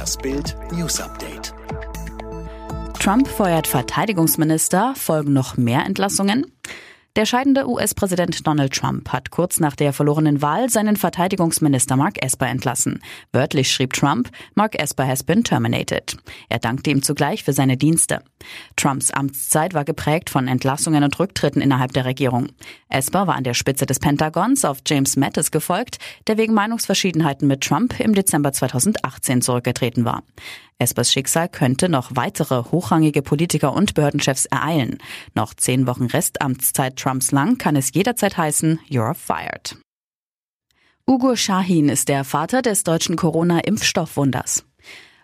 Das Bild News Update. Trump feuert Verteidigungsminister, folgen noch mehr Entlassungen? Der scheidende US-Präsident Donald Trump hat kurz nach der verlorenen Wahl seinen Verteidigungsminister Mark Esper entlassen. Wörtlich schrieb Trump, Mark Esper has been terminated. Er dankte ihm zugleich für seine Dienste. Trumps Amtszeit war geprägt von Entlassungen und Rücktritten innerhalb der Regierung. Esper war an der Spitze des Pentagons auf James Mattis gefolgt, der wegen Meinungsverschiedenheiten mit Trump im Dezember 2018 zurückgetreten war. Espers Schicksal könnte noch weitere hochrangige Politiker und Behördenchefs ereilen. Noch zehn Wochen Restamtszeit Trumps lang kann es jederzeit heißen, you're fired. Ugo Shahin ist der Vater des deutschen Corona-Impfstoffwunders.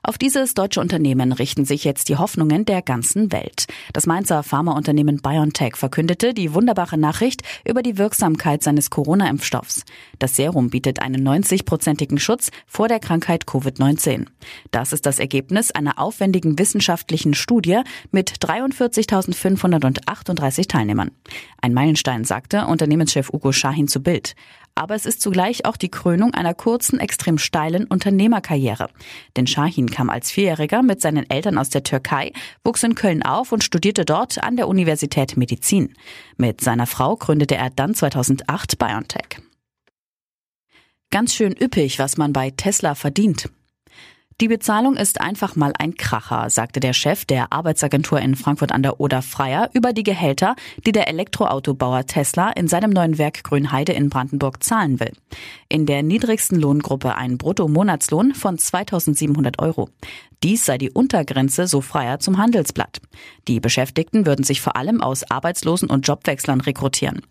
Auf dieses deutsche Unternehmen richten sich jetzt die Hoffnungen der ganzen Welt. Das Mainzer Pharmaunternehmen BioNTech verkündete die wunderbare Nachricht über die Wirksamkeit seines Corona-Impfstoffs. Das Serum bietet einen 90-prozentigen Schutz vor der Krankheit Covid-19. Das ist das Ergebnis einer aufwendigen wissenschaftlichen Studie mit 43.538 Teilnehmern. Ein Meilenstein, sagte Unternehmenschef Ugo Schahin zu Bild aber es ist zugleich auch die Krönung einer kurzen, extrem steilen Unternehmerkarriere. Denn Shahin kam als Vierjähriger mit seinen Eltern aus der Türkei, wuchs in Köln auf und studierte dort an der Universität Medizin. Mit seiner Frau gründete er dann 2008 BioNTech. Ganz schön üppig, was man bei Tesla verdient. Die Bezahlung ist einfach mal ein Kracher, sagte der Chef der Arbeitsagentur in Frankfurt an der Oder Freier über die Gehälter, die der Elektroautobauer Tesla in seinem neuen Werk Grünheide in Brandenburg zahlen will. In der niedrigsten Lohngruppe ein Bruttomonatslohn von 2700 Euro. Dies sei die Untergrenze, so Freier zum Handelsblatt. Die Beschäftigten würden sich vor allem aus Arbeitslosen und Jobwechslern rekrutieren.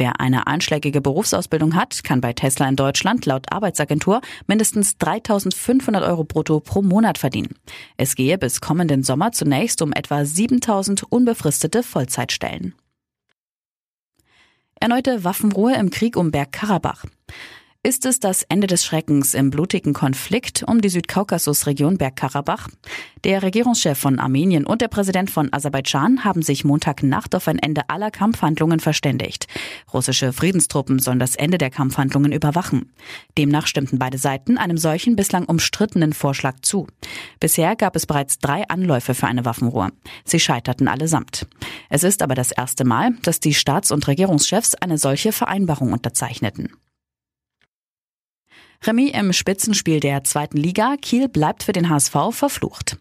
Wer eine einschlägige Berufsausbildung hat, kann bei Tesla in Deutschland laut Arbeitsagentur mindestens 3.500 Euro brutto pro Monat verdienen. Es gehe bis kommenden Sommer zunächst um etwa 7.000 unbefristete Vollzeitstellen. Erneute Waffenruhe im Krieg um Bergkarabach. Ist es das Ende des Schreckens im blutigen Konflikt um die Südkaukasusregion Bergkarabach? Der Regierungschef von Armenien und der Präsident von Aserbaidschan haben sich Montagnacht auf ein Ende aller Kampfhandlungen verständigt. Russische Friedenstruppen sollen das Ende der Kampfhandlungen überwachen. Demnach stimmten beide Seiten einem solchen bislang umstrittenen Vorschlag zu. Bisher gab es bereits drei Anläufe für eine Waffenruhe. Sie scheiterten allesamt. Es ist aber das erste Mal, dass die Staats- und Regierungschefs eine solche Vereinbarung unterzeichneten. Remis im Spitzenspiel der zweiten Liga. Kiel bleibt für den HSV verflucht.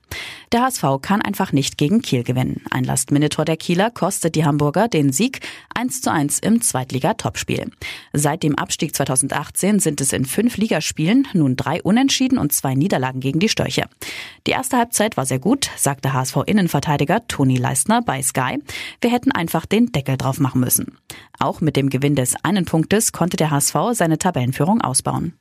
Der HSV kann einfach nicht gegen Kiel gewinnen. Ein Last-Minute-Tor der Kieler kostet die Hamburger den Sieg 1 zu 1 im Zweitliga-Topspiel. Seit dem Abstieg 2018 sind es in fünf Ligaspielen nun drei Unentschieden und zwei Niederlagen gegen die Störche. Die erste Halbzeit war sehr gut, sagte HSV-Innenverteidiger Toni Leistner bei Sky. Wir hätten einfach den Deckel drauf machen müssen. Auch mit dem Gewinn des einen Punktes konnte der HSV seine Tabellenführung ausbauen.